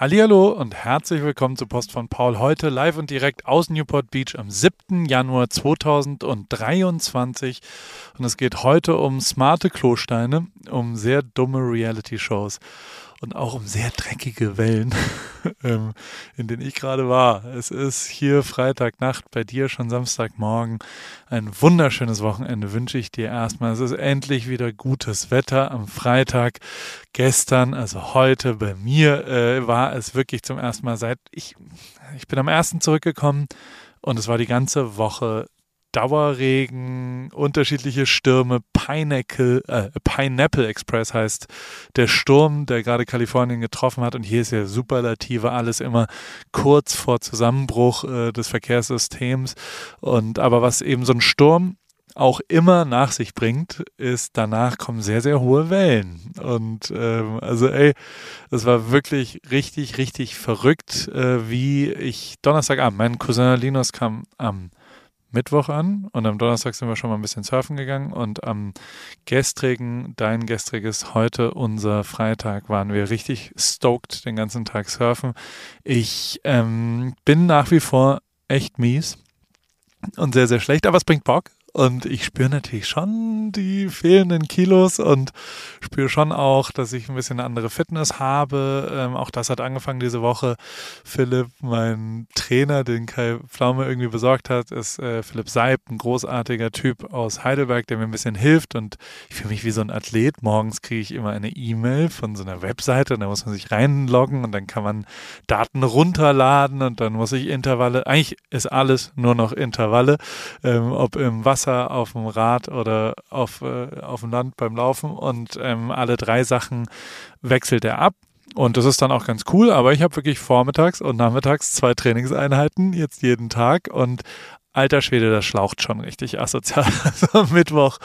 Hallo und herzlich willkommen zu Post von Paul. Heute live und direkt aus Newport Beach am 7. Januar 2023. Und es geht heute um smarte Klosteine, um sehr dumme Reality-Shows und auch um sehr dreckige Wellen, ähm, in denen ich gerade war. Es ist hier Freitagnacht, bei dir schon Samstagmorgen. Ein wunderschönes Wochenende wünsche ich dir erstmal. Es ist endlich wieder gutes Wetter am Freitag. Gestern, also heute bei mir, äh, war es wirklich zum ersten Mal seit ich, ich bin am ersten zurückgekommen und es war die ganze Woche Dauerregen, unterschiedliche Stürme. Pineapple, äh, Pineapple Express heißt der Sturm, der gerade Kalifornien getroffen hat. Und hier ist ja Superlative, alles immer kurz vor Zusammenbruch äh, des Verkehrssystems. Und aber was eben so ein Sturm auch immer nach sich bringt, ist danach kommen sehr, sehr hohe Wellen. Und ähm, also ey, das war wirklich richtig, richtig verrückt, äh, wie ich Donnerstagabend, mein Cousin Linus kam am Mittwoch an und am Donnerstag sind wir schon mal ein bisschen surfen gegangen und am gestrigen, dein gestriges, heute unser Freitag, waren wir richtig stoked den ganzen Tag surfen. Ich ähm, bin nach wie vor echt mies und sehr, sehr schlecht, aber es bringt Bock. Und ich spüre natürlich schon die fehlenden Kilos und spüre schon auch, dass ich ein bisschen eine andere Fitness habe. Ähm, auch das hat angefangen diese Woche. Philipp, mein Trainer, den Kai Pflaume irgendwie besorgt hat, ist äh, Philipp Seib, ein großartiger Typ aus Heidelberg, der mir ein bisschen hilft. Und ich fühle mich wie so ein Athlet. Morgens kriege ich immer eine E-Mail von so einer Webseite und da muss man sich reinloggen und dann kann man Daten runterladen und dann muss ich Intervalle. Eigentlich ist alles nur noch Intervalle, ähm, ob im Wasser Wasser, auf dem Rad oder auf, äh, auf dem Land beim Laufen und ähm, alle drei Sachen wechselt er ab. Und das ist dann auch ganz cool, aber ich habe wirklich vormittags und nachmittags zwei Trainingseinheiten, jetzt jeden Tag und alter Schwede, das schlaucht schon richtig asozial. Also Mittwoch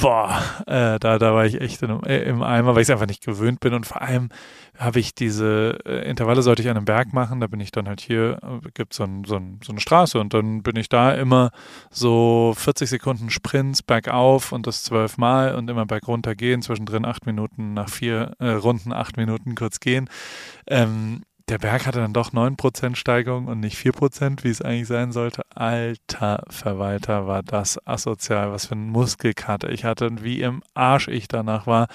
boah, äh, da, da war ich echt in, äh, im Eimer, weil ich es einfach nicht gewöhnt bin. Und vor allem habe ich diese äh, Intervalle, sollte ich an einem Berg machen, da bin ich dann halt hier, äh, gibt so ein, so, ein, so eine Straße und dann bin ich da immer so 40 Sekunden Sprints bergauf und das zwölfmal und immer bergunter gehen, zwischendrin acht Minuten nach vier äh, Runden, acht Minuten kurz gehen. Ähm, der Berg hatte dann doch 9% Steigung und nicht 4%, wie es eigentlich sein sollte. Alter Verwalter, war das asozial, was für ein Muskelkater ich hatte und wie im Arsch ich danach war.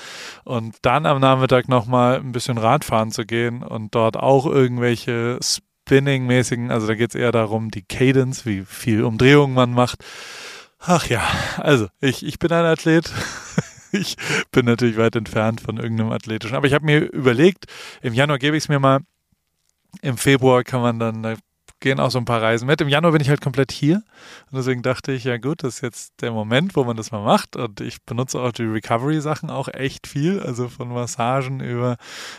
Und dann am Nachmittag nochmal ein bisschen Radfahren zu gehen und dort auch irgendwelche Spinning-mäßigen, also da geht es eher darum, die Cadence, wie viel Umdrehung man macht. Ach ja, also ich, ich bin ein Athlet. ich bin natürlich weit entfernt von irgendeinem athletischen. Aber ich habe mir überlegt, im Januar gebe ich es mir mal im Februar kann man dann, da gehen auch so ein paar Reisen mit. Im Januar bin ich halt komplett hier. Und deswegen dachte ich, ja gut, das ist jetzt der Moment, wo man das mal macht. Und ich benutze auch die Recovery-Sachen auch echt viel. Also von Massagen über,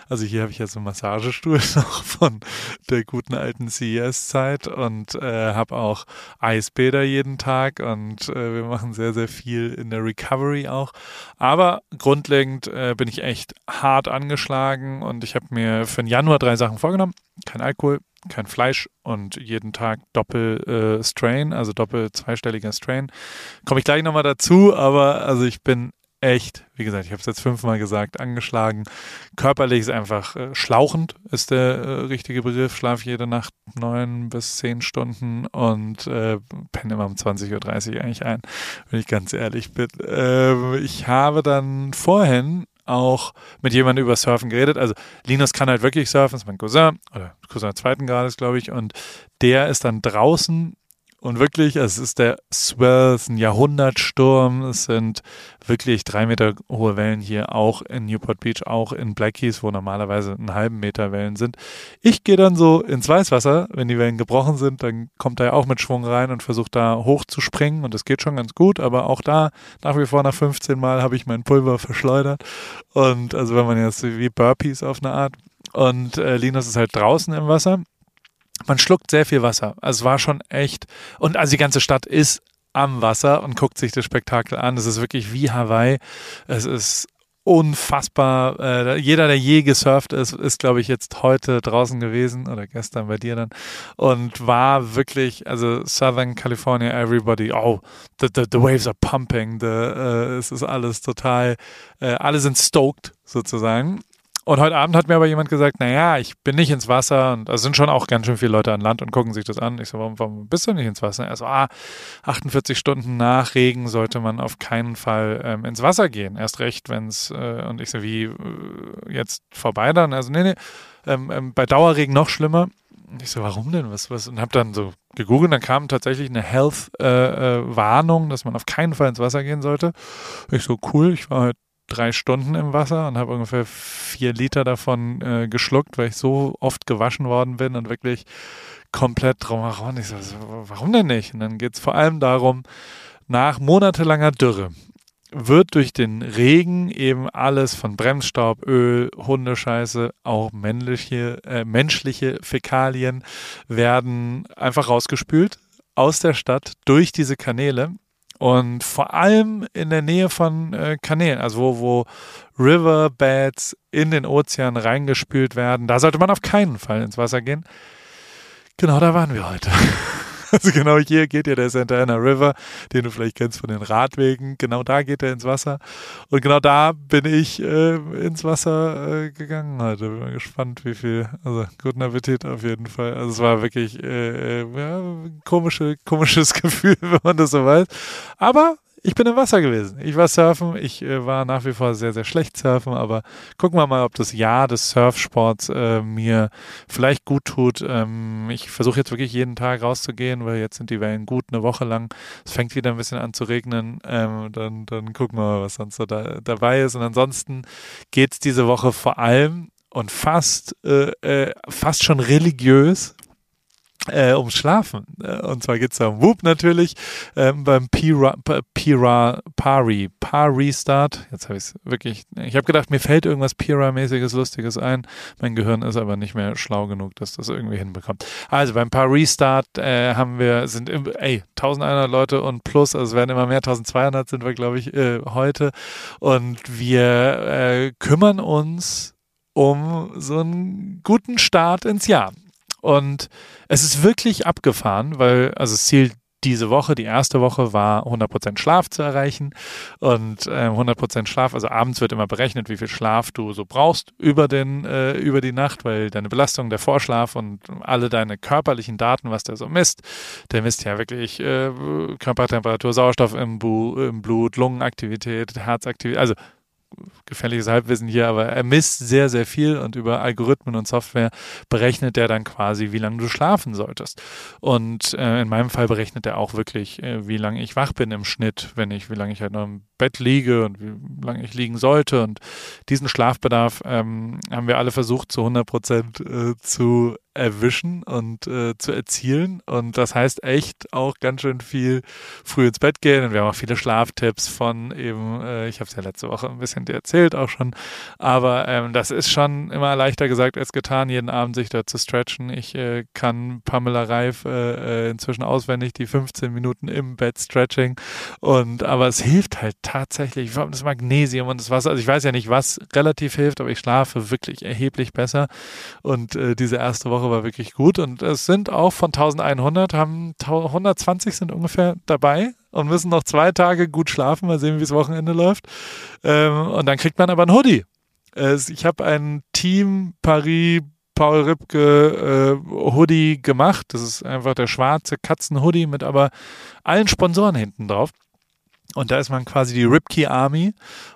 also hier habe ich jetzt einen Massagestuhl noch von der guten alten CES-Zeit und äh, habe auch Eisbäder jeden Tag und äh, wir machen sehr, sehr viel in der Recovery auch. Aber grundlegend äh, bin ich echt hart angeschlagen und ich habe mir für den Januar drei Sachen vorgenommen kein Alkohol, kein Fleisch und jeden Tag Doppel-Strain, äh, also doppel zweistelliger Strain. Komme ich gleich nochmal dazu, aber also ich bin echt, wie gesagt, ich habe es jetzt fünfmal gesagt, angeschlagen. Körperlich ist einfach äh, schlauchend, ist der äh, richtige Begriff. Schlafe jede Nacht neun bis zehn Stunden und äh, penne immer um 20.30 Uhr eigentlich ein, wenn ich ganz ehrlich bin. Ähm, ich habe dann vorhin auch mit jemandem über Surfen geredet. Also Linus kann halt wirklich surfen, ist mein Cousin oder Cousin zweiten Grades, glaube ich. Und der ist dann draußen und wirklich, es ist der Swell, es ist ein Jahrhundertsturm, es sind wirklich drei Meter hohe Wellen hier, auch in Newport Beach, auch in Black wo normalerweise einen halben Meter Wellen sind. Ich gehe dann so ins Weißwasser, wenn die Wellen gebrochen sind, dann kommt er auch mit Schwung rein und versucht da hoch zu springen und das geht schon ganz gut, aber auch da nach wie vor nach 15 Mal habe ich mein Pulver verschleudert. Und also wenn man jetzt wie Burpees auf eine Art. Und äh, Linus ist halt draußen im Wasser man schluckt sehr viel Wasser. Also es war schon echt. Und also die ganze Stadt ist am Wasser und guckt sich das Spektakel an. Es ist wirklich wie Hawaii. Es ist unfassbar. Äh, jeder, der je gesurft ist, ist, glaube ich, jetzt heute draußen gewesen oder gestern bei dir dann und war wirklich, also Southern California, everybody, oh, the, the, the waves are pumping, the, äh, es ist alles total, äh, alle sind stoked sozusagen und heute Abend hat mir aber jemand gesagt, naja, ich bin nicht ins Wasser und es sind schon auch ganz schön viele Leute an Land und gucken sich das an. Ich so, warum, warum bist du nicht ins Wasser? Er so, ah, 48 Stunden nach Regen sollte man auf keinen Fall ähm, ins Wasser gehen. Erst recht, wenn es, äh, und ich so, wie, äh, jetzt vorbei dann? Also, nee, nee, ähm, ähm, bei Dauerregen noch schlimmer. Ich so, warum denn? Was, was? Und habe dann so gegoogelt, dann kam tatsächlich eine Health-Warnung, äh, äh, dass man auf keinen Fall ins Wasser gehen sollte. Ich so, cool, ich war halt drei Stunden im Wasser und habe ungefähr vier Liter davon äh, geschluckt, weil ich so oft gewaschen worden bin und wirklich komplett drumherum. Ich so, warum denn nicht? Und dann geht es vor allem darum, nach monatelanger Dürre wird durch den Regen eben alles von Bremsstaub, Öl, Hundescheiße, auch männliche, äh, menschliche Fäkalien werden einfach rausgespült aus der Stadt durch diese Kanäle und vor allem in der Nähe von äh, Kanälen, also wo, wo Riverbeds in den Ozean reingespült werden, da sollte man auf keinen Fall ins Wasser gehen. Genau da waren wir heute. Also genau hier geht ja der Santa Ana River, den du vielleicht kennst von den Radwegen. Genau da geht er ins Wasser. Und genau da bin ich äh, ins Wasser äh, gegangen heute. Bin mal gespannt, wie viel. Also guten Appetit auf jeden Fall. Also es war wirklich äh, äh ja, komische, komisches Gefühl, wenn man das so weiß. Aber ich bin im Wasser gewesen. Ich war surfen. Ich äh, war nach wie vor sehr, sehr schlecht surfen, aber gucken wir mal, ob das Jahr des Surfsports äh, mir vielleicht gut tut. Ähm, ich versuche jetzt wirklich jeden Tag rauszugehen, weil jetzt sind die Wellen gut eine Woche lang. Es fängt wieder ein bisschen an zu regnen. Ähm, dann, dann gucken wir mal, was sonst so da, dabei ist. Und ansonsten geht es diese Woche vor allem und fast, äh, äh, fast schon religiös äh, ums Schlafen. Äh, und zwar geht es da um Whoop natürlich, ähm, beim Pira, Pira, Pari, Pari Start. Jetzt habe ich es wirklich, ich habe gedacht, mir fällt irgendwas Pira-mäßiges, Lustiges ein. Mein Gehirn ist aber nicht mehr schlau genug, dass das irgendwie hinbekommt. Also beim Pari Start äh, haben wir, sind, ey, 1100 Leute und plus, also es werden immer mehr, 1200 sind wir, glaube ich, äh, heute. Und wir äh, kümmern uns um so einen guten Start ins Jahr. Und es ist wirklich abgefahren, weil, also das Ziel diese Woche, die erste Woche war 100% Schlaf zu erreichen. Und äh, 100% Schlaf, also abends wird immer berechnet, wie viel Schlaf du so brauchst über, den, äh, über die Nacht, weil deine Belastung, der Vorschlaf und alle deine körperlichen Daten, was der so misst, der misst ja wirklich äh, Körpertemperatur, Sauerstoff im, Bu im Blut, Lungenaktivität, Herzaktivität, also gefährliches Halbwissen hier, aber er misst sehr, sehr viel und über Algorithmen und Software berechnet er dann quasi, wie lange du schlafen solltest. Und äh, in meinem Fall berechnet er auch wirklich, äh, wie lange ich wach bin im Schnitt, wenn ich, wie lange ich halt noch im Bett liege und wie lange ich liegen sollte. Und diesen Schlafbedarf ähm, haben wir alle versucht, zu 100 Prozent äh, zu erwischen und äh, zu erzielen. Und das heißt echt auch ganz schön viel früh ins Bett gehen. Und wir haben auch viele Schlaftipps von eben, äh, ich habe es ja letzte Woche ein bisschen dir erzählt auch schon. Aber ähm, das ist schon immer leichter gesagt als getan, jeden Abend sich da zu stretchen. Ich äh, kann Pamela Reif äh, äh inzwischen auswendig die 15 Minuten im Bett Stretching. Und aber es hilft halt tatsächlich, vor das Magnesium und das Wasser. Also ich weiß ja nicht, was relativ hilft, aber ich schlafe wirklich erheblich besser. Und äh, diese erste Woche war wirklich gut. Und es sind auch von 1100, haben 120 sind ungefähr dabei und müssen noch zwei Tage gut schlafen. Mal sehen, wie es Wochenende läuft. Ähm, und dann kriegt man aber ein Hoodie. Äh, ich habe ein Team Paris Paul Ripke äh, Hoodie gemacht. Das ist einfach der schwarze Katzen-Hoodie mit aber allen Sponsoren hinten drauf. Und da ist man quasi die Ripkey Army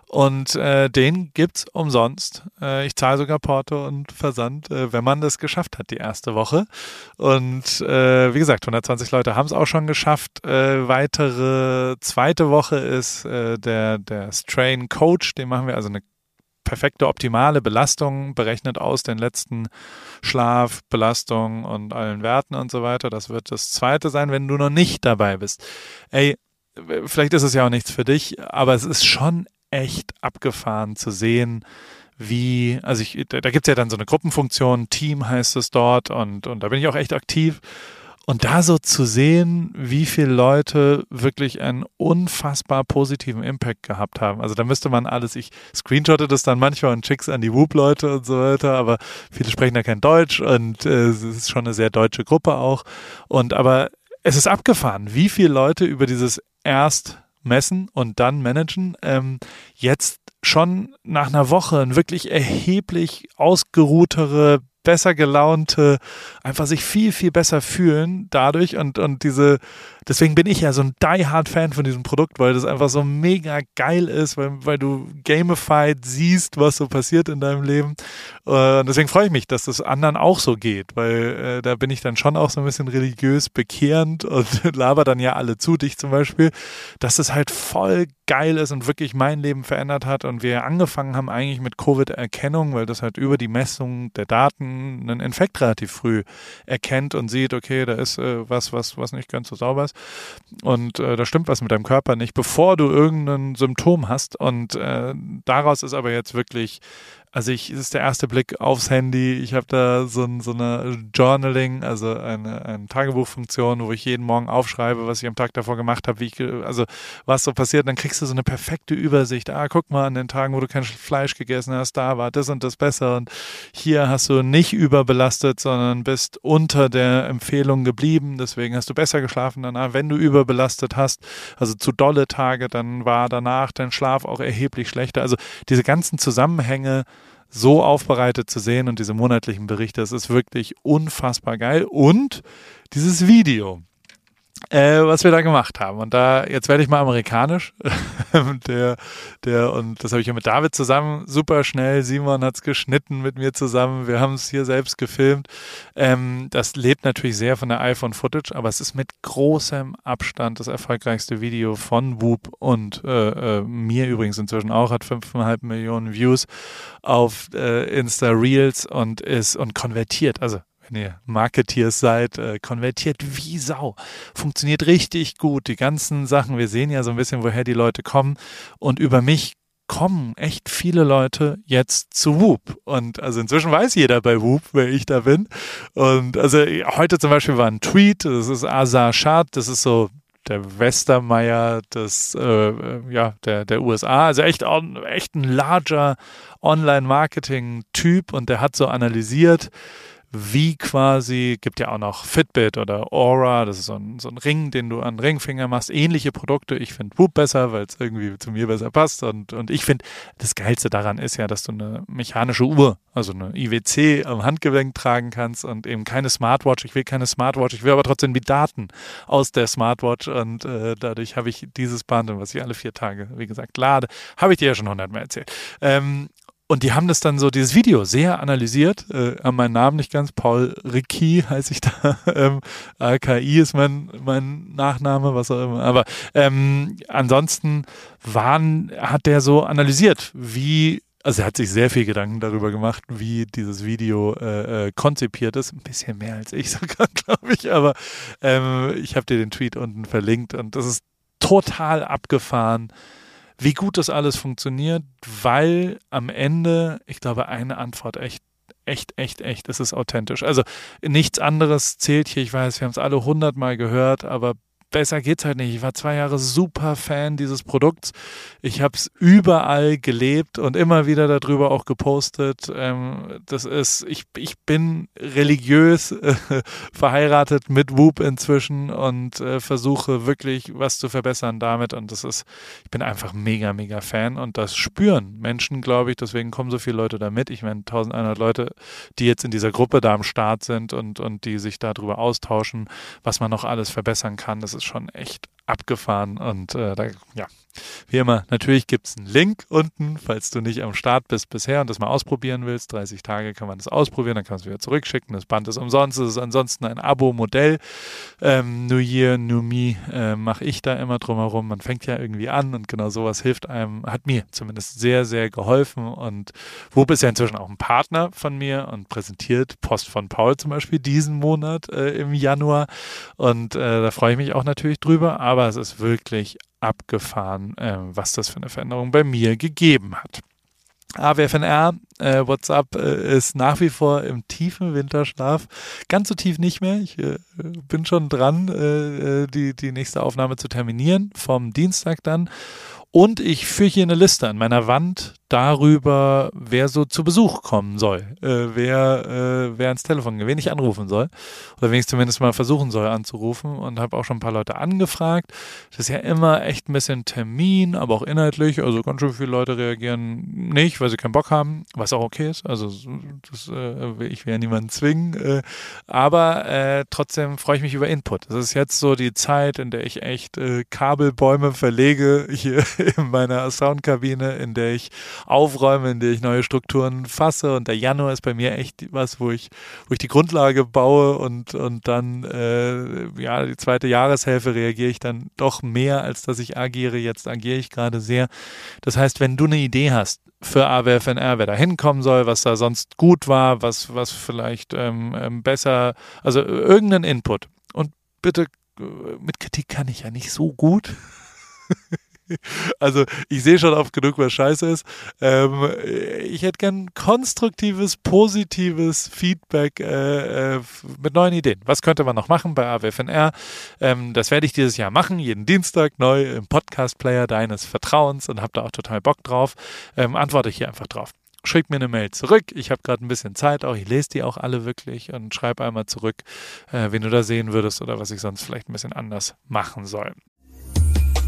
und äh, den gibt's umsonst. Äh, ich zahle sogar Porto und Versand, äh, wenn man das geschafft hat, die erste Woche. Und äh, wie gesagt, 120 Leute haben es auch schon geschafft. Äh, weitere zweite Woche ist äh, der, der Strain Coach, den machen wir also eine perfekte, optimale Belastung, berechnet aus den letzten Schlaf, Belastung und allen Werten und so weiter. Das wird das zweite sein, wenn du noch nicht dabei bist. Ey, vielleicht ist es ja auch nichts für dich, aber es ist schon echt abgefahren zu sehen, wie, also ich, da, gibt es ja dann so eine Gruppenfunktion, Team heißt es dort und, und da bin ich auch echt aktiv. Und da so zu sehen, wie viele Leute wirklich einen unfassbar positiven Impact gehabt haben. Also da müsste man alles, ich screenshotte das dann manchmal und schick's an die Whoop-Leute und so weiter, aber viele sprechen da kein Deutsch und äh, es ist schon eine sehr deutsche Gruppe auch. Und aber es ist abgefahren, wie viele Leute über dieses erst messen und dann managen, ähm, jetzt schon nach einer Woche ein wirklich erheblich ausgeruhtere, besser gelaunte, einfach sich viel, viel besser fühlen dadurch und, und diese, deswegen bin ich ja so ein die-hard-Fan von diesem Produkt, weil das einfach so mega geil ist, weil, weil du gamified siehst, was so passiert in deinem Leben. Und deswegen freue ich mich, dass das anderen auch so geht, weil äh, da bin ich dann schon auch so ein bisschen religiös bekehrend und laber dann ja alle zu, dich zum Beispiel, dass es halt voll geil ist und wirklich mein Leben verändert hat und wir angefangen haben eigentlich mit Covid-Erkennung, weil das halt über die Messung der Daten einen Infekt relativ früh erkennt und sieht, okay, da ist äh, was, was, was nicht ganz so sauber ist und äh, da stimmt was mit deinem Körper nicht, bevor du irgendein Symptom hast und äh, daraus ist aber jetzt wirklich also ich, es ist der erste Blick aufs Handy. Ich habe da so, ein, so eine Journaling, also eine, eine Tagebuchfunktion, wo ich jeden Morgen aufschreibe, was ich am Tag davor gemacht habe, wie ich, also was so passiert. dann kriegst du so eine perfekte Übersicht. Ah, guck mal, an den Tagen, wo du kein Fleisch gegessen hast, da war das und das besser. Und hier hast du nicht überbelastet, sondern bist unter der Empfehlung geblieben. Deswegen hast du besser geschlafen danach. Wenn du überbelastet hast, also zu dolle Tage, dann war danach dein Schlaf auch erheblich schlechter. Also diese ganzen Zusammenhänge, so aufbereitet zu sehen und diese monatlichen Berichte, das ist wirklich unfassbar geil. Und dieses Video, äh, was wir da gemacht haben. Und da, jetzt werde ich mal amerikanisch. der, der, und das habe ich ja mit David zusammen, super schnell. Simon hat es geschnitten mit mir zusammen. Wir haben es hier selbst gefilmt. Ähm, das lebt natürlich sehr von der iPhone-Footage, aber es ist mit großem Abstand das erfolgreichste Video von Whoop und äh, äh, mir übrigens inzwischen auch, hat 5,5 Millionen Views auf äh, Insta Reels und ist und konvertiert. Also wenn ihr Marketeers seid, äh, konvertiert wie Sau. Funktioniert richtig gut. Die ganzen Sachen, wir sehen ja so ein bisschen, woher die Leute kommen. Und über mich kommen echt viele Leute jetzt zu Whoop. Und also inzwischen weiß jeder bei Whoop, wer ich da bin. Und also heute zum Beispiel war ein Tweet, das ist Azar Shad, das ist so der Westermeier des, äh, ja, der, der USA. Also echt, echt ein larger Online-Marketing-Typ und der hat so analysiert, wie quasi, gibt ja auch noch Fitbit oder Aura, das ist so ein, so ein Ring, den du an Ringfinger machst, ähnliche Produkte. Ich finde Whoop besser, weil es irgendwie zu mir besser passt und, und ich finde, das Geilste daran ist ja, dass du eine mechanische Uhr, also eine IWC am Handgelenk tragen kannst und eben keine Smartwatch. Ich will keine Smartwatch, ich will aber trotzdem die Daten aus der Smartwatch und äh, dadurch habe ich dieses Band, was ich alle vier Tage, wie gesagt, lade, habe ich dir ja schon hundertmal erzählt. Ähm, und die haben das dann so, dieses Video sehr analysiert, äh, an meinen Namen nicht ganz, Paul Ricky heiße ich da, ähm, AKI ist mein, mein Nachname, was auch immer, aber ähm, ansonsten waren, hat der so analysiert, wie also er hat sich sehr viel Gedanken darüber gemacht, wie dieses Video äh, äh, konzipiert ist. Ein bisschen mehr als ich sogar, glaube ich. Aber ähm, ich habe dir den Tweet unten verlinkt und das ist total abgefahren, wie gut das alles funktioniert, weil am Ende, ich glaube, eine Antwort echt echt, echt, echt, es ist authentisch. Also nichts anderes zählt hier. Ich weiß, wir haben es alle hundertmal gehört, aber besser geht's halt nicht. Ich war zwei Jahre super Fan dieses Produkts. Ich habe es überall gelebt und immer wieder darüber auch gepostet. Ähm, das ist, ich, ich bin religiös äh, verheiratet mit Whoop inzwischen und äh, versuche wirklich was zu verbessern damit. Und das ist, ich bin einfach mega, mega Fan und das spüren Menschen, glaube ich. Deswegen kommen so viele Leute da mit. Ich meine, 1100 Leute, die jetzt in dieser Gruppe da am Start sind und, und die sich darüber austauschen, was man noch alles verbessern kann. Das ist ist schon echt abgefahren und äh, da, ja, wie immer, natürlich gibt es einen Link unten, falls du nicht am Start bist bisher und das mal ausprobieren willst. 30 Tage kann man das ausprobieren, dann kannst du wieder zurückschicken. Das Band ist umsonst, es ist ansonsten ein Abo-Modell. Ähm, New Year, New Me äh, mache ich da immer drumherum. Man fängt ja irgendwie an und genau sowas hilft einem, hat mir zumindest sehr, sehr geholfen. Und Whoop ist ja inzwischen auch ein Partner von mir und präsentiert Post von Paul zum Beispiel diesen Monat äh, im Januar. Und äh, da freue ich mich auch natürlich drüber, aber es ist wirklich abgefahren, äh, was das für eine Veränderung bei mir gegeben hat. AWFNR, äh, WhatsApp äh, ist nach wie vor im tiefen Winterschlaf. Ganz so tief nicht mehr. Ich äh, bin schon dran, äh, äh, die, die nächste Aufnahme zu terminieren, vom Dienstag dann. Und ich führe hier eine Liste an meiner Wand darüber, wer so zu Besuch kommen soll, äh, wer, äh, wer ans Telefon wen ich anrufen soll oder wen ich zumindest mal versuchen soll anzurufen und habe auch schon ein paar Leute angefragt. Das ist ja immer echt ein bisschen Termin, aber auch inhaltlich. Also ganz schön viele Leute reagieren nicht, weil sie keinen Bock haben, was auch okay ist. Also das, äh, ich will ja niemanden zwingen, äh, aber äh, trotzdem freue ich mich über Input. Das ist jetzt so die Zeit, in der ich echt äh, Kabelbäume verlege hier in meiner Soundkabine, in der ich aufräume, in der ich neue Strukturen fasse. Und der Januar ist bei mir echt was, wo ich, wo ich die Grundlage baue und, und dann, äh, ja, die zweite Jahreshälfte reagiere ich dann doch mehr, als dass ich agiere. Jetzt agiere ich gerade sehr. Das heißt, wenn du eine Idee hast für AWFNR, wer da hinkommen soll, was da sonst gut war, was, was vielleicht ähm, ähm besser, also irgendeinen Input. Und bitte, äh, mit Kritik kann ich ja nicht so gut. Also ich sehe schon oft genug, was scheiße ist. Ähm, ich hätte gern konstruktives, positives Feedback äh, äh, mit neuen Ideen. Was könnte man noch machen bei AWFNR? Ähm, das werde ich dieses Jahr machen, jeden Dienstag neu im Podcast-Player deines Vertrauens und habe da auch total Bock drauf. Ähm, antworte ich hier einfach drauf. Schreib mir eine Mail zurück. Ich habe gerade ein bisschen Zeit auch. Ich lese die auch alle wirklich und schreibe einmal zurück, äh, wen du da sehen würdest oder was ich sonst vielleicht ein bisschen anders machen soll.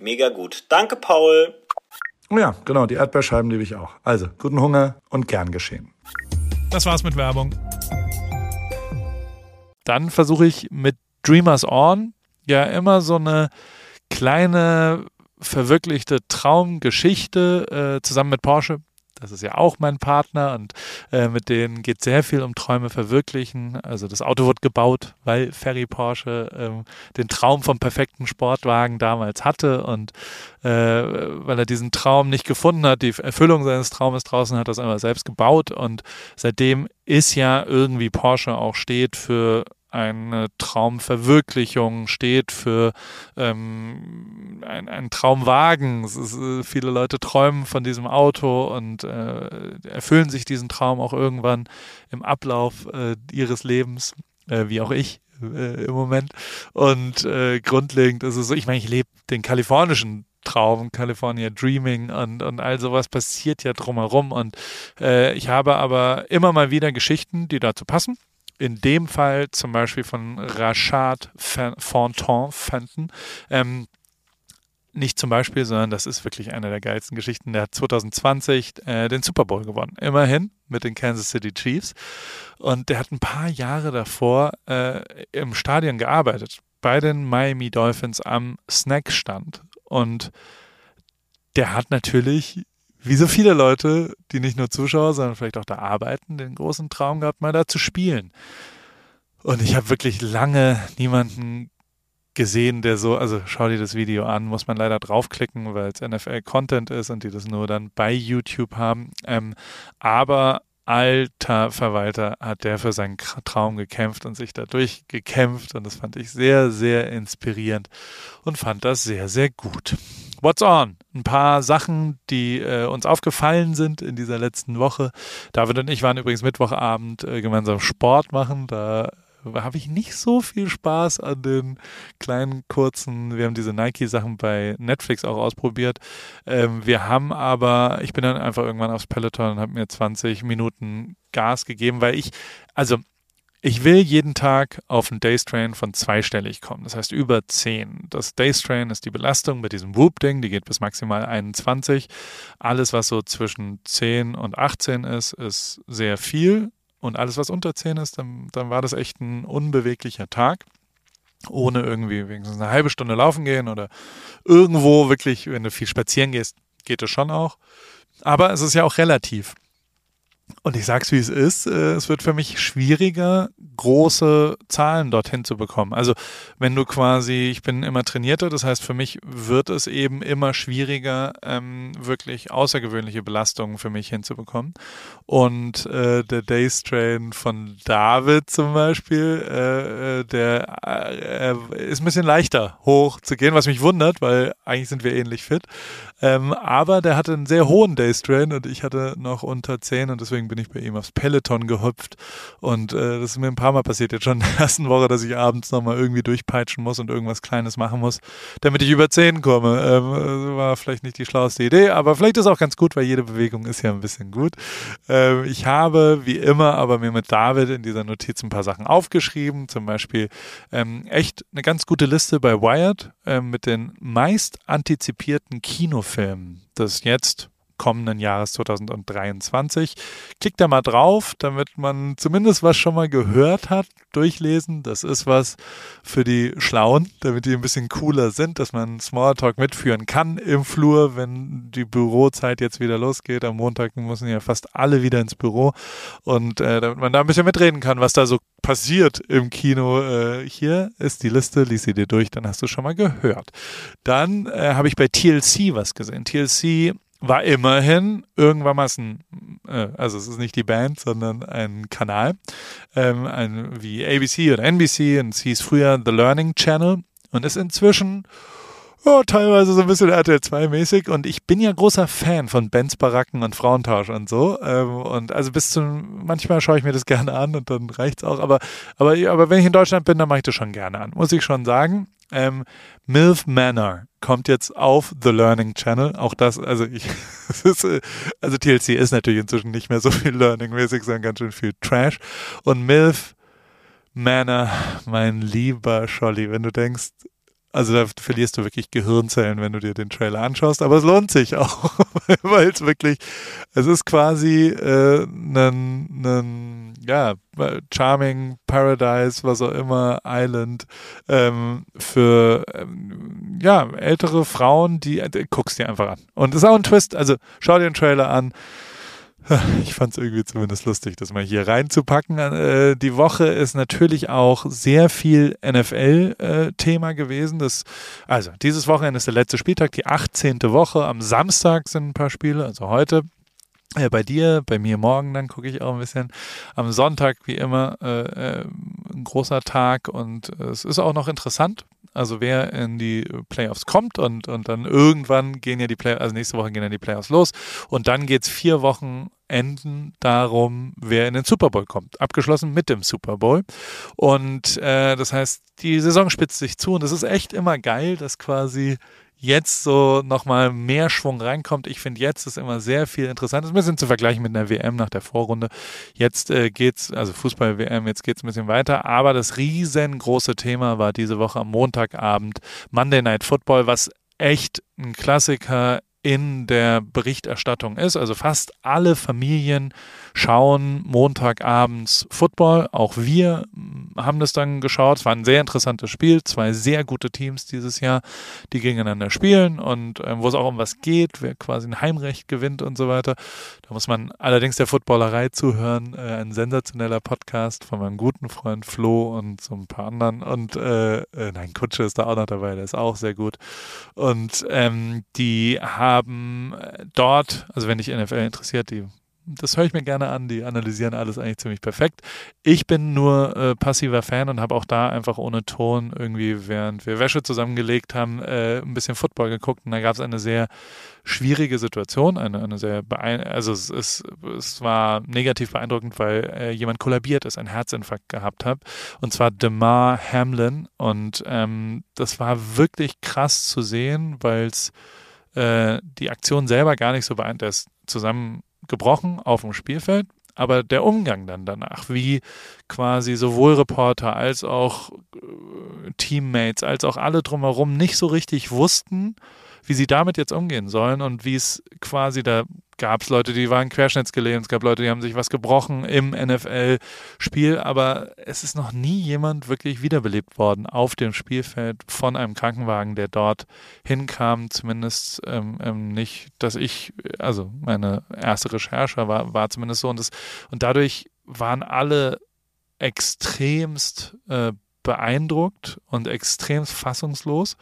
Mega gut. Danke, Paul. Oh ja, genau, die Erdbeerscheiben liebe ich auch. Also, guten Hunger und gern geschehen. Das war's mit Werbung. Dann versuche ich mit Dreamers On ja immer so eine kleine verwirklichte Traumgeschichte äh, zusammen mit Porsche das ist ja auch mein Partner und äh, mit denen geht sehr viel um Träume verwirklichen. Also das Auto wird gebaut, weil Ferry Porsche ähm, den Traum vom perfekten Sportwagen damals hatte und äh, weil er diesen Traum nicht gefunden hat, die Erfüllung seines Traumes draußen hat, das einmal selbst gebaut und seitdem ist ja irgendwie Porsche auch steht für eine Traumverwirklichung steht, für ähm, ein, ein Traumwagen. Ist, äh, viele Leute träumen von diesem Auto und äh, erfüllen sich diesen Traum auch irgendwann im Ablauf äh, ihres Lebens, äh, wie auch ich äh, im Moment. Und äh, grundlegend ist es so, ich meine, ich lebe den kalifornischen Traum, California Dreaming und, und all sowas passiert ja drumherum. Und äh, ich habe aber immer mal wieder Geschichten, die dazu passen in dem Fall zum Beispiel von Rashad Fontan Fenton. Ähm, nicht zum Beispiel, sondern das ist wirklich eine der geilsten Geschichten. Der hat 2020 äh, den Super Bowl gewonnen. Immerhin mit den Kansas City Chiefs. Und der hat ein paar Jahre davor äh, im Stadion gearbeitet. Bei den Miami Dolphins am Snackstand. Und der hat natürlich wie so viele Leute, die nicht nur Zuschauer, sondern vielleicht auch da arbeiten, den großen Traum gehabt, mal da zu spielen. Und ich habe wirklich lange niemanden gesehen, der so, also schau dir das Video an, muss man leider draufklicken, weil es NFL-Content ist und die das nur dann bei YouTube haben. Ähm, aber alter Verwalter hat der für seinen Traum gekämpft und sich dadurch gekämpft und das fand ich sehr, sehr inspirierend und fand das sehr, sehr gut. What's on? Ein paar Sachen, die äh, uns aufgefallen sind in dieser letzten Woche. David und ich waren übrigens Mittwochabend äh, gemeinsam Sport machen. Da habe ich nicht so viel Spaß an den kleinen, kurzen, wir haben diese Nike-Sachen bei Netflix auch ausprobiert. Ähm, wir haben aber, ich bin dann einfach irgendwann aufs Peloton und habe mir 20 Minuten Gas gegeben, weil ich, also ich will jeden Tag auf einen Daystrain von zweistellig kommen, das heißt über 10. Das Daystrain ist die Belastung mit diesem Whoop-Ding, die geht bis maximal 21. Alles, was so zwischen 10 und 18 ist, ist sehr viel. Und alles, was unter 10 ist, dann, dann war das echt ein unbeweglicher Tag. Ohne irgendwie wenigstens eine halbe Stunde laufen gehen oder irgendwo wirklich, wenn du viel spazieren gehst, geht es schon auch. Aber es ist ja auch relativ. Und ich sag's wie es ist, äh, es wird für mich schwieriger, große Zahlen dorthin zu bekommen. Also wenn du quasi, ich bin immer trainierter, das heißt für mich wird es eben immer schwieriger, ähm, wirklich außergewöhnliche Belastungen für mich hinzubekommen. Und äh, der Days Train von David zum Beispiel, äh, der ist ein bisschen leichter hoch zu gehen, was mich wundert, weil eigentlich sind wir ähnlich fit. Ähm, aber der hatte einen sehr hohen Days Train und ich hatte noch unter 10 und deswegen deswegen bin ich bei ihm aufs Peloton gehüpft. Und äh, das ist mir ein paar Mal passiert jetzt schon in der ersten Woche, dass ich abends nochmal irgendwie durchpeitschen muss und irgendwas Kleines machen muss, damit ich über 10 komme. Ähm, war vielleicht nicht die schlauste Idee, aber vielleicht ist auch ganz gut, weil jede Bewegung ist ja ein bisschen gut. Ähm, ich habe, wie immer, aber mir mit David in dieser Notiz ein paar Sachen aufgeschrieben. Zum Beispiel ähm, echt eine ganz gute Liste bei Wired ähm, mit den meist antizipierten Kinofilmen des jetzt kommenden Jahres 2023. Klickt da mal drauf, damit man zumindest was schon mal gehört hat, durchlesen. Das ist was für die Schlauen, damit die ein bisschen cooler sind, dass man Smalltalk mitführen kann im Flur, wenn die Bürozeit jetzt wieder losgeht. Am Montag müssen ja fast alle wieder ins Büro und äh, damit man da ein bisschen mitreden kann, was da so passiert im Kino. Äh, hier ist die Liste, lies sie dir durch, dann hast du schon mal gehört. Dann äh, habe ich bei TLC was gesehen. TLC war immerhin irgendwann mal ein, äh, also es ist nicht die Band, sondern ein Kanal, ähm, ein, wie ABC oder NBC und es hieß früher The Learning Channel und ist inzwischen oh, teilweise so ein bisschen RTL 2 mäßig und ich bin ja großer Fan von Bands Baracken und Frauentausch und so ähm, und also bis zu manchmal schaue ich mir das gerne an und dann reicht's auch, aber aber aber wenn ich in Deutschland bin, dann mache ich das schon gerne an, muss ich schon sagen. Ähm, MILF Manor kommt jetzt auf The Learning Channel. Auch das, also ich, ist, also TLC ist natürlich inzwischen nicht mehr so viel Learning-mäßig, sondern ganz schön viel Trash. Und MILF Manor, mein lieber Scholli, wenn du denkst, also da verlierst du wirklich Gehirnzellen, wenn du dir den Trailer anschaust, aber es lohnt sich auch, weil es wirklich, es ist quasi äh, ein, ja, Charming Paradise, was auch immer, Island ähm, für ähm, ja, ältere Frauen, die, äh, guckst dir einfach an. Und es ist auch ein Twist, also schau dir den Trailer an. Ich fand es irgendwie zumindest lustig, das mal hier reinzupacken. Äh, die Woche ist natürlich auch sehr viel NFL-Thema äh, gewesen. Das, also, dieses Wochenende ist der letzte Spieltag, die 18. Woche. Am Samstag sind ein paar Spiele, also heute. Äh, bei dir, bei mir morgen, dann gucke ich auch ein bisschen. Am Sonntag, wie immer, äh, äh, ein großer Tag und es ist auch noch interessant. Also wer in die Playoffs kommt und, und dann irgendwann gehen ja die Playoffs, also nächste Woche gehen ja die Playoffs los und dann geht es vier Wochen enden darum, wer in den Super Bowl kommt. Abgeschlossen mit dem Super Bowl. Und äh, das heißt, die Saison spitzt sich zu und es ist echt immer geil, dass quasi jetzt so nochmal mehr Schwung reinkommt. Ich finde, jetzt ist immer sehr viel interessant. Das ist ein bisschen zu vergleichen mit einer WM nach der Vorrunde. Jetzt äh, geht's, also Fußball-WM, jetzt geht's ein bisschen weiter. Aber das riesengroße Thema war diese Woche am Montagabend Monday Night Football, was echt ein Klassiker in der Berichterstattung ist. Also fast alle Familien schauen Montagabends Football, auch wir haben das dann geschaut. Es war ein sehr interessantes Spiel, zwei sehr gute Teams dieses Jahr, die gegeneinander spielen und ähm, wo es auch um was geht, wer quasi ein Heimrecht gewinnt und so weiter. Da muss man allerdings der Footballerei zuhören. Äh, ein sensationeller Podcast von meinem guten Freund Flo und so ein paar anderen. Und äh, äh, nein, Kutsche ist da auch noch dabei, der ist auch sehr gut. Und ähm, die haben dort, also wenn dich NFL interessiert, die das höre ich mir gerne an. Die analysieren alles eigentlich ziemlich perfekt. Ich bin nur äh, passiver Fan und habe auch da einfach ohne Ton irgendwie, während wir Wäsche zusammengelegt haben, äh, ein bisschen Football geguckt. Und da gab es eine sehr schwierige Situation, eine, eine sehr also es, es, es war negativ beeindruckend, weil äh, jemand kollabiert ist, einen Herzinfarkt gehabt hat. Und zwar Demar Hamlin. Und ähm, das war wirklich krass zu sehen, weil es äh, die Aktion selber gar nicht so beeindruckend ist. Zusammen gebrochen auf dem Spielfeld, aber der Umgang dann danach, wie quasi sowohl Reporter als auch äh, Teammates, als auch alle drumherum nicht so richtig wussten, wie sie damit jetzt umgehen sollen und wie es quasi, da gab es Leute, die waren querschnittsgelähmt, es gab Leute, die haben sich was gebrochen im NFL-Spiel, aber es ist noch nie jemand wirklich wiederbelebt worden auf dem Spielfeld von einem Krankenwagen, der dort hinkam, zumindest ähm, ähm, nicht, dass ich, also meine erste Recherche war, war zumindest so. Und, das, und dadurch waren alle extremst äh, beeindruckt und extremst fassungslos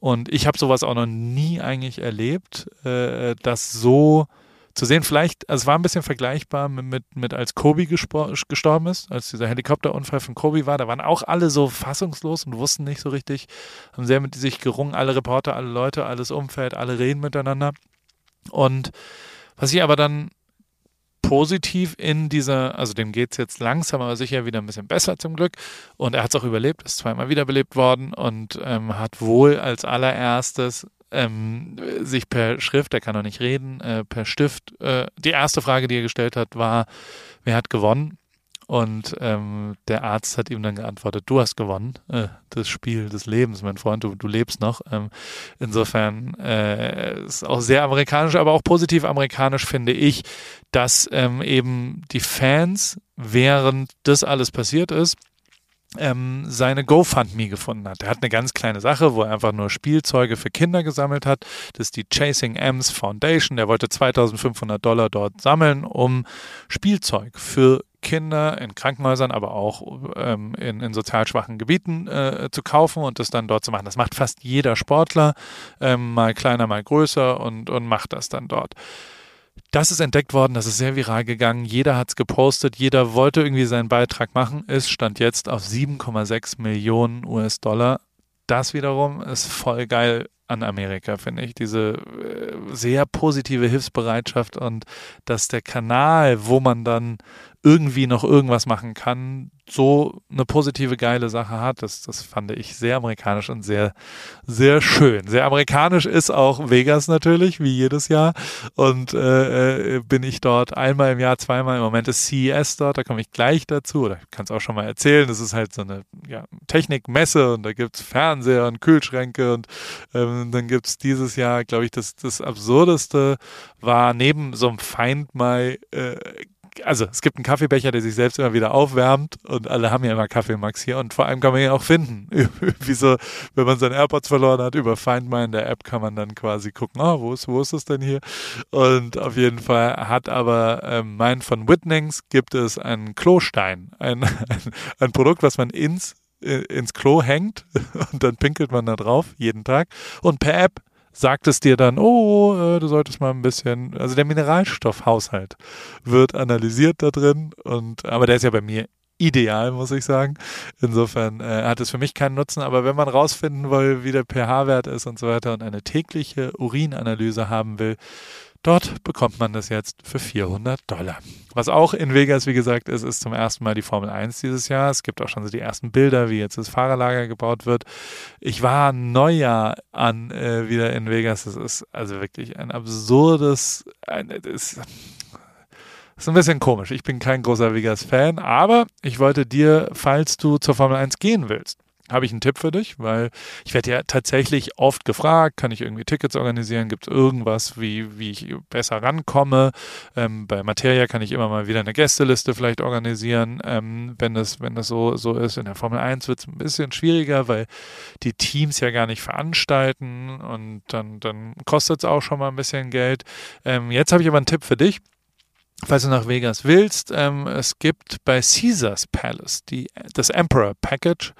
und ich habe sowas auch noch nie eigentlich erlebt, äh, dass so zu sehen, vielleicht, also es war ein bisschen vergleichbar mit, mit, mit als Kobe gestorben ist, als dieser Helikopterunfall von Kobe war, da waren auch alle so fassungslos und wussten nicht so richtig, haben sehr mit sich gerungen, alle Reporter, alle Leute, alles Umfeld, alle reden miteinander. Und was ich aber dann positiv in dieser, also dem geht es jetzt langsam, aber sicher wieder ein bisschen besser zum Glück. Und er hat es auch überlebt, ist zweimal wiederbelebt worden und ähm, hat wohl als allererstes ähm, sich per Schrift, er kann noch nicht reden, äh, per Stift, äh, die erste Frage, die er gestellt hat, war, wer hat gewonnen? Und ähm, der Arzt hat ihm dann geantwortet, du hast gewonnen, äh, das Spiel des Lebens, mein Freund, du, du lebst noch. Ähm, insofern äh, ist auch sehr amerikanisch, aber auch positiv amerikanisch finde ich, dass ähm, eben die Fans, während das alles passiert ist, ähm, seine GoFundMe gefunden hat. Er hat eine ganz kleine Sache, wo er einfach nur Spielzeuge für Kinder gesammelt hat. Das ist die Chasing M's Foundation. Der wollte 2500 Dollar dort sammeln, um Spielzeug für Kinder in Krankenhäusern, aber auch ähm, in, in sozial schwachen Gebieten äh, zu kaufen und das dann dort zu machen. Das macht fast jeder Sportler, ähm, mal kleiner, mal größer und, und macht das dann dort. Das ist entdeckt worden, das ist sehr viral gegangen. Jeder hat es gepostet, jeder wollte irgendwie seinen Beitrag machen. Es stand jetzt auf 7,6 Millionen US-Dollar. Das wiederum ist voll geil an Amerika, finde ich. Diese äh, sehr positive Hilfsbereitschaft und dass der Kanal, wo man dann irgendwie noch irgendwas machen kann, so eine positive, geile Sache hat. Das, das fand ich sehr amerikanisch und sehr, sehr schön. Sehr amerikanisch ist auch Vegas natürlich, wie jedes Jahr. Und äh, äh bin ich dort einmal im Jahr, zweimal. Im Moment ist CES dort, da komme ich gleich dazu. Oder ich kann es auch schon mal erzählen. Das ist halt so eine ja, Technikmesse und da gibt's Fernseher und Kühlschränke. Und ähm, dann gibt's dieses Jahr, glaube ich, das, das Absurdeste war neben so einem Find My äh, also es gibt einen Kaffeebecher, der sich selbst immer wieder aufwärmt und alle haben ja immer Kaffeemax hier und vor allem kann man ihn auch finden. Wieso, wenn man seine AirPods verloren hat, über Find My in der App kann man dann quasi gucken, oh, wo ist, wo ist es denn hier? Und auf jeden Fall hat aber ähm, mein von Whitnings gibt es einen Klostein, ein, ein, ein Produkt, was man ins äh, ins Klo hängt und dann pinkelt man da drauf jeden Tag und per App sagt es dir dann, oh, äh, du solltest mal ein bisschen, also der Mineralstoffhaushalt wird analysiert da drin und, aber der ist ja bei mir ideal, muss ich sagen. Insofern äh, hat es für mich keinen Nutzen, aber wenn man rausfinden will, wie der pH-Wert ist und so weiter und eine tägliche Urinanalyse haben will, Dort bekommt man das jetzt für 400 Dollar. Was auch in Vegas, wie gesagt, ist, ist zum ersten Mal die Formel 1 dieses Jahr. Es gibt auch schon so die ersten Bilder, wie jetzt das Fahrerlager gebaut wird. Ich war Neujahr an äh, wieder in Vegas. Das ist also wirklich ein absurdes, ein, das ist ein bisschen komisch. Ich bin kein großer Vegas-Fan, aber ich wollte dir, falls du zur Formel 1 gehen willst, habe ich einen Tipp für dich, weil ich werde ja tatsächlich oft gefragt, kann ich irgendwie Tickets organisieren, gibt es irgendwas, wie, wie ich besser rankomme. Ähm, bei Materia kann ich immer mal wieder eine Gästeliste vielleicht organisieren, ähm, wenn das, wenn das so, so ist. In der Formel 1 wird es ein bisschen schwieriger, weil die Teams ja gar nicht veranstalten und dann, dann kostet es auch schon mal ein bisschen Geld. Ähm, jetzt habe ich aber einen Tipp für dich falls du nach Vegas willst, ähm, es gibt bei Caesars Palace die, das Emperor Package.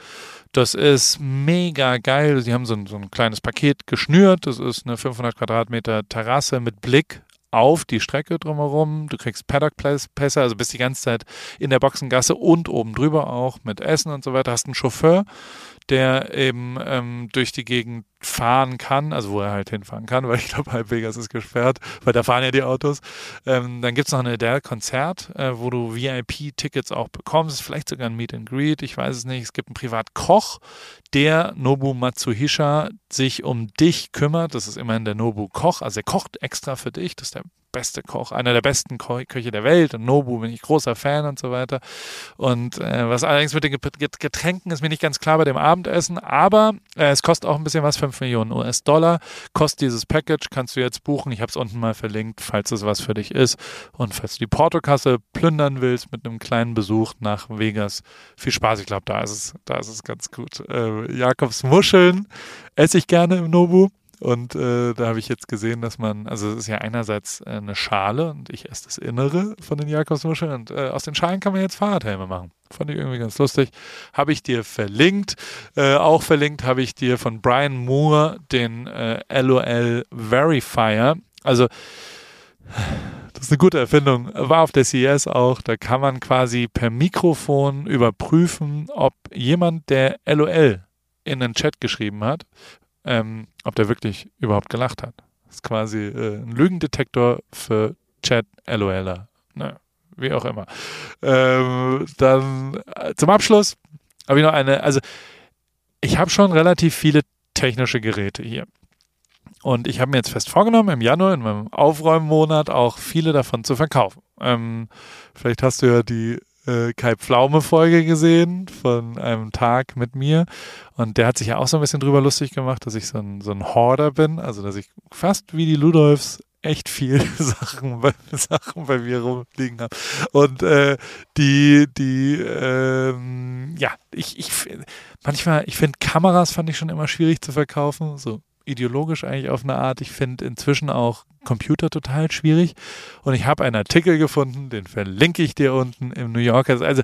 Das ist mega geil. Sie haben so ein, so ein kleines Paket geschnürt. Das ist eine 500 Quadratmeter Terrasse mit Blick auf die Strecke drumherum. Du kriegst Paddock-Pässe, also bist die ganze Zeit in der Boxengasse und oben drüber auch mit Essen und so weiter. Hast einen Chauffeur, der eben ähm, durch die Gegend fahren kann, also wo er halt hinfahren kann, weil ich glaube, halb Vegas ist gesperrt, weil da fahren ja die Autos. Ähm, dann gibt es noch ein Adele-Konzert, äh, wo du VIP-Tickets auch bekommst, vielleicht sogar ein Meet and Greet, ich weiß es nicht. Es gibt einen Privatkoch, der Nobu Matsuhisha sich um dich kümmert. Das ist immerhin der Nobu Koch, also er kocht extra für dich, das ist der beste Koch, einer der besten Ko Köche der Welt. Und Nobu bin ich großer Fan und so weiter. Und äh, was allerdings mit den Getränken ist mir nicht ganz klar bei dem Abendessen, aber äh, es kostet auch ein bisschen was, 5 Millionen US-Dollar. Kostet dieses Package, kannst du jetzt buchen. Ich habe es unten mal verlinkt, falls es was für dich ist. Und falls du die Portokasse plündern willst mit einem kleinen Besuch nach Vegas, viel Spaß. Ich glaube, da ist es, da ist es ganz gut. Äh, Jakobs Muscheln esse ich gerne im Nobu. Und äh, da habe ich jetzt gesehen, dass man, also es ist ja einerseits äh, eine Schale und ich esse das Innere von den Jakobsmuscheln und äh, aus den Schalen kann man jetzt Fahrradhelme machen. Fand ich irgendwie ganz lustig. Habe ich dir verlinkt. Äh, auch verlinkt habe ich dir von Brian Moore den äh, LOL Verifier. Also das ist eine gute Erfindung. War auf der CES auch. Da kann man quasi per Mikrofon überprüfen, ob jemand, der LOL in den Chat geschrieben hat, ähm, ob der wirklich überhaupt gelacht hat. Das ist quasi äh, ein Lügendetektor für Chat LOLer. Ne, wie auch immer. Ähm, dann äh, zum Abschluss habe ich noch eine, also ich habe schon relativ viele technische Geräte hier. Und ich habe mir jetzt fest vorgenommen, im Januar, in meinem Aufräummonat, auch viele davon zu verkaufen. Ähm, vielleicht hast du ja die äh, Kai Pflaume-Folge gesehen von einem Tag mit mir. Und der hat sich ja auch so ein bisschen drüber lustig gemacht, dass ich so ein, so ein Horder bin. Also, dass ich fast wie die Ludolfs echt viel Sachen bei, Sachen bei mir rumliegen habe. Und äh, die, die, ähm, ja, ich, ich manchmal, ich finde Kameras fand ich schon immer schwierig zu verkaufen. So ideologisch eigentlich auf eine Art. Ich finde inzwischen auch Computer total schwierig. Und ich habe einen Artikel gefunden, den verlinke ich dir unten im New Yorker. Also,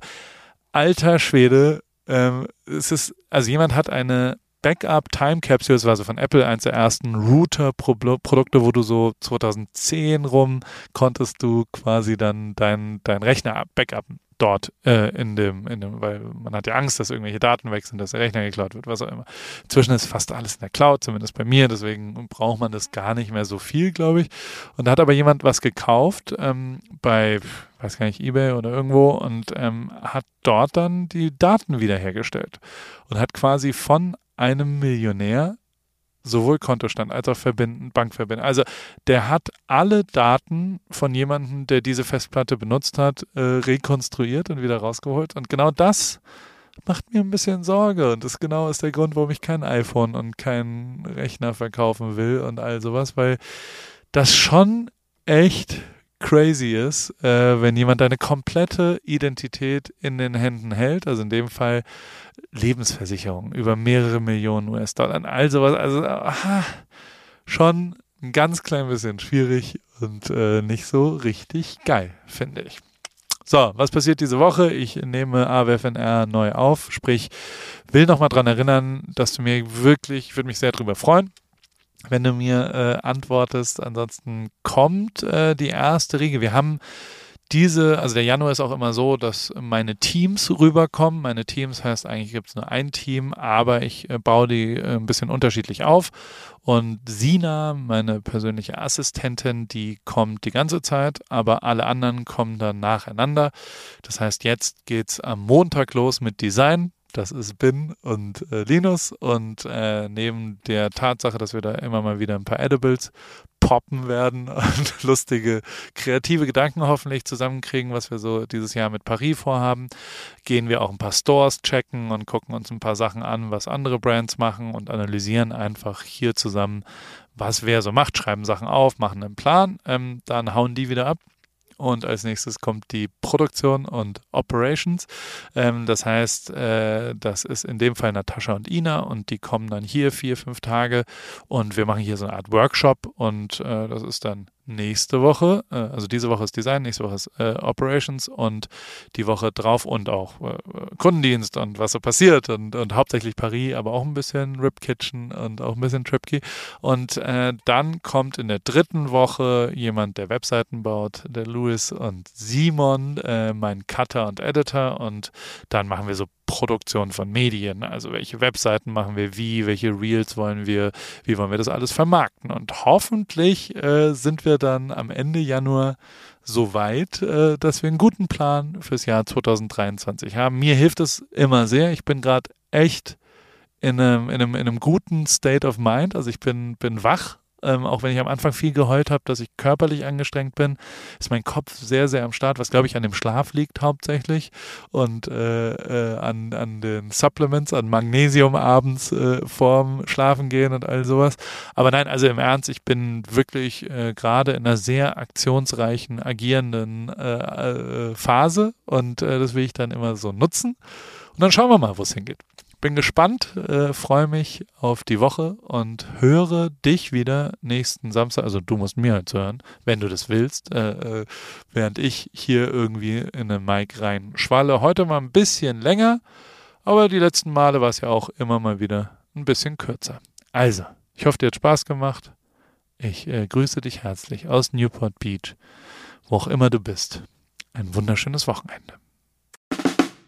alter Schwede, ähm, es ist, also jemand hat eine Backup Time Capsule, das war so von Apple eins der ersten Router-Produkte, wo du so 2010 rum konntest du quasi dann deinen dein Rechner backuppen dort äh, in, dem, in dem, weil man hat ja Angst, dass irgendwelche Daten weg sind, dass der Rechner geklaut wird, was auch immer. Inzwischen ist fast alles in der Cloud, zumindest bei mir, deswegen braucht man das gar nicht mehr so viel, glaube ich. Und da hat aber jemand was gekauft ähm, bei, weiß gar nicht, eBay oder irgendwo und ähm, hat dort dann die Daten wiederhergestellt und hat quasi von einem Millionär sowohl Kontostand als auch verbinden, Bankverbinden. Also der hat alle Daten von jemandem, der diese Festplatte benutzt hat, äh, rekonstruiert und wieder rausgeholt. Und genau das macht mir ein bisschen Sorge. Und das genau ist der Grund, warum ich kein iPhone und keinen Rechner verkaufen will und all sowas, weil das schon echt crazy ist, äh, wenn jemand deine komplette Identität in den Händen hält, also in dem Fall Lebensversicherung über mehrere Millionen US-Dollar, all sowas, also aha, schon ein ganz klein bisschen schwierig und äh, nicht so richtig geil, finde ich. So, was passiert diese Woche? Ich nehme AWFNR neu auf, sprich, will nochmal dran erinnern, dass du mir wirklich, ich würde mich sehr darüber freuen, wenn du mir äh, antwortest. Ansonsten kommt äh, die erste Regel. Wir haben diese, also der Januar ist auch immer so, dass meine Teams rüberkommen. Meine Teams heißt eigentlich gibt es nur ein Team, aber ich äh, baue die äh, ein bisschen unterschiedlich auf. Und Sina, meine persönliche Assistentin, die kommt die ganze Zeit, aber alle anderen kommen dann nacheinander. Das heißt, jetzt geht es am Montag los mit Design das ist Bin und äh, Linus. Und äh, neben der Tatsache, dass wir da immer mal wieder ein paar Edibles poppen werden und lustige, kreative Gedanken hoffentlich zusammenkriegen, was wir so dieses Jahr mit Paris vorhaben, gehen wir auch ein paar Stores checken und gucken uns ein paar Sachen an, was andere Brands machen und analysieren einfach hier zusammen, was wer so macht, schreiben Sachen auf, machen einen Plan, ähm, dann hauen die wieder ab und als nächstes kommt die Produktion und Operations. Ähm, das heißt, äh, das ist in dem Fall Natascha und Ina und die kommen dann hier vier, fünf Tage und wir machen hier so eine Art Workshop und äh, das ist dann nächste Woche, äh, also diese Woche ist Design, nächste Woche ist äh, Operations und die Woche drauf und auch äh, Kundendienst und was so passiert und, und hauptsächlich Paris, aber auch ein bisschen Rip Kitchen und auch ein bisschen Tripkey. Und äh, dann kommt in der dritten Woche jemand, der Webseiten baut, der Louis und Simon, äh, mein Cutter und Editor und dann machen wir so Produktion von Medien. Also welche Webseiten machen wir wie, welche Reels wollen wir, wie wollen wir das alles vermarkten. Und hoffentlich äh, sind wir dann am Ende Januar so weit, äh, dass wir einen guten Plan fürs Jahr 2023 haben. Mir hilft es immer sehr. Ich bin gerade echt in einem, in, einem, in einem guten State of Mind. Also ich bin, bin wach ähm, auch wenn ich am Anfang viel geheult habe, dass ich körperlich angestrengt bin, ist mein Kopf sehr, sehr am Start, was glaube ich an dem Schlaf liegt hauptsächlich und äh, äh, an, an den Supplements, an Magnesium abends äh, vorm Schlafen gehen und all sowas. Aber nein, also im Ernst, ich bin wirklich äh, gerade in einer sehr aktionsreichen, agierenden äh, äh, Phase und das will ich dann immer so nutzen. Und dann schauen wir mal, wo es hingeht bin gespannt, äh, freue mich auf die Woche und höre dich wieder nächsten Samstag. Also du musst mir halt hören, wenn du das willst, äh, äh, während ich hier irgendwie in den Mic rein schwalle. Heute mal ein bisschen länger, aber die letzten Male war es ja auch immer mal wieder ein bisschen kürzer. Also, ich hoffe, dir hat Spaß gemacht. Ich äh, grüße dich herzlich aus Newport Beach, wo auch immer du bist. Ein wunderschönes Wochenende.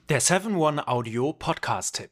Der 7-One Audio Podcast-Tipp.